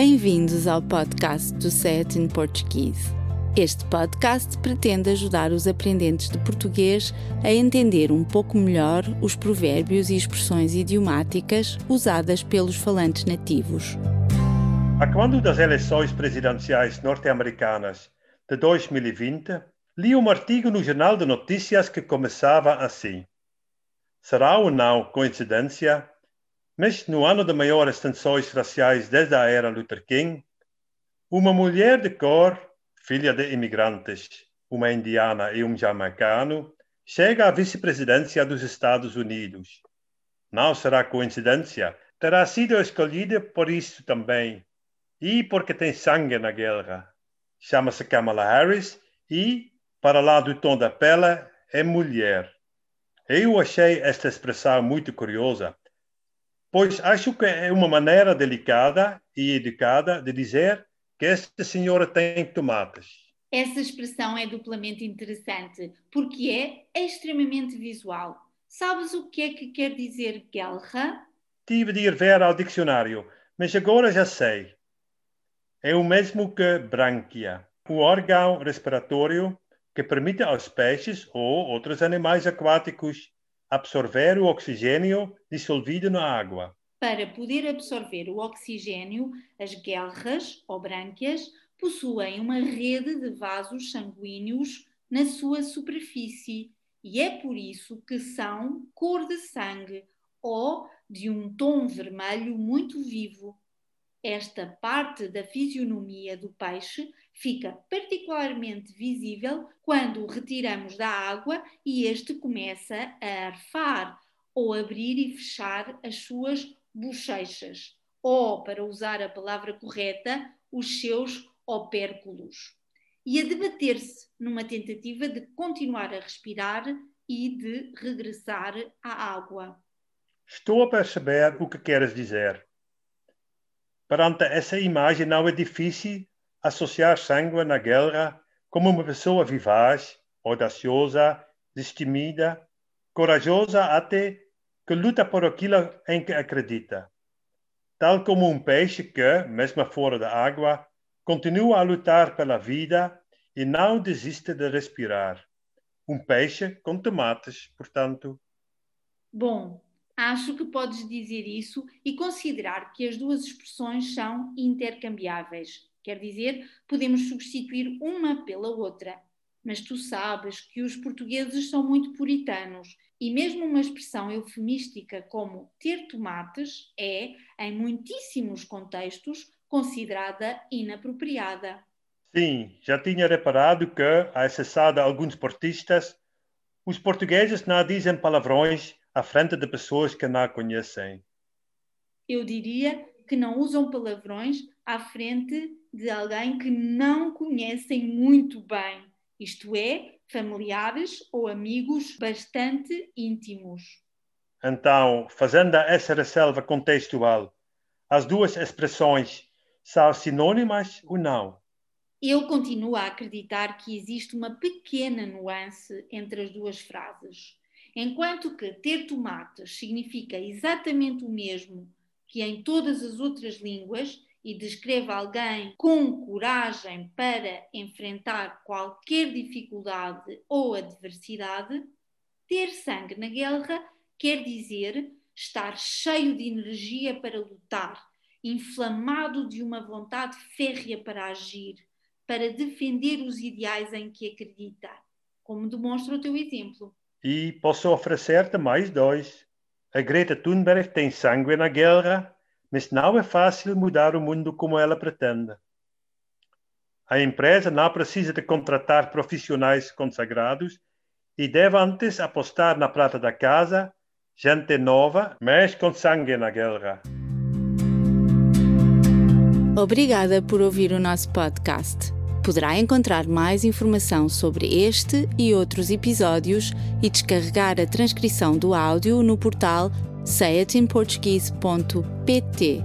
Bem-vindos ao podcast do Set in Portuguese. Este podcast pretende ajudar os aprendentes de português a entender um pouco melhor os provérbios e expressões idiomáticas usadas pelos falantes nativos. A quando das eleições presidenciais norte-americanas de 2020, li um artigo no Jornal de Notícias que começava assim: Será ou não coincidência mas no ano de maiores tensões raciais desde a era Luther King, uma mulher de cor, filha de imigrantes, uma indiana e um jamaicano, chega à vice-presidência dos Estados Unidos. Não será coincidência, terá sido escolhida por isso também, e porque tem sangue na guerra. Chama-se Kamala Harris e, para lá do tom da pele, é mulher. Eu achei esta expressão muito curiosa, pois acho que é uma maneira delicada e educada de dizer que esta senhora tem tomates. Essa expressão é duplamente interessante porque é extremamente visual. Sabes o que é que quer dizer guerra? Tive de ir ver ao dicionário, mas agora já sei. É o mesmo que brânquia, o órgão respiratório que permite aos peixes ou outros animais aquáticos absorver o oxigênio dissolvido na água. Para poder absorver o oxigênio, as guerras ou brânquias possuem uma rede de vasos sanguíneos na sua superfície e é por isso que são cor de sangue ou de um tom vermelho muito vivo. Esta parte da fisionomia do peixe fica particularmente visível quando o retiramos da água e este começa a arfar ou abrir e fechar as suas bochechas, ou, para usar a palavra correta, os seus opérculos, e a debater-se numa tentativa de continuar a respirar e de regressar à água. Estou a perceber o que queres dizer. Perante essa imagem, não é difícil associar sangue na guerra como uma pessoa vivaz, audaciosa, destemida, corajosa até que luta por aquilo em que acredita. Tal como um peixe que, mesmo fora da água, continua a lutar pela vida e não desiste de respirar. Um peixe com tomates, portanto. Bom, acho que podes dizer isso e considerar que as duas expressões são intercambiáveis. Quer dizer, podemos substituir uma pela outra. Mas tu sabes que os portugueses são muito puritanos e mesmo uma expressão eufemística como ter tomates é, em muitíssimos contextos, considerada inapropriada. Sim, já tinha reparado que, a exceção de alguns portistas, os portugueses não dizem palavrões à frente de pessoas que não conhecem. Eu diria que não usam palavrões à frente de alguém que não conhecem muito bem, isto é, familiares ou amigos bastante íntimos. Então, fazendo essa ressalva contextual, as duas expressões são sinônimas ou não? Eu continuo a acreditar que existe uma pequena nuance entre as duas frases. Enquanto que ter tomates significa exatamente o mesmo que em todas as outras línguas, e descreve alguém com coragem para enfrentar qualquer dificuldade ou adversidade, ter sangue na guerra quer dizer estar cheio de energia para lutar, inflamado de uma vontade férrea para agir, para defender os ideais em que acredita, como demonstra o teu exemplo. E posso oferecer-te mais dois. A Greta Thunberg tem sangue na guerra mas não é fácil mudar o mundo como ela pretende. A empresa não precisa de contratar profissionais consagrados e deve antes apostar na prata da casa, gente nova, mas com sangue na guerra. Obrigada por ouvir o nosso podcast. Poderá encontrar mais informação sobre este e outros episódios e descarregar a transcrição do áudio no portal sayatinportuguese.pt.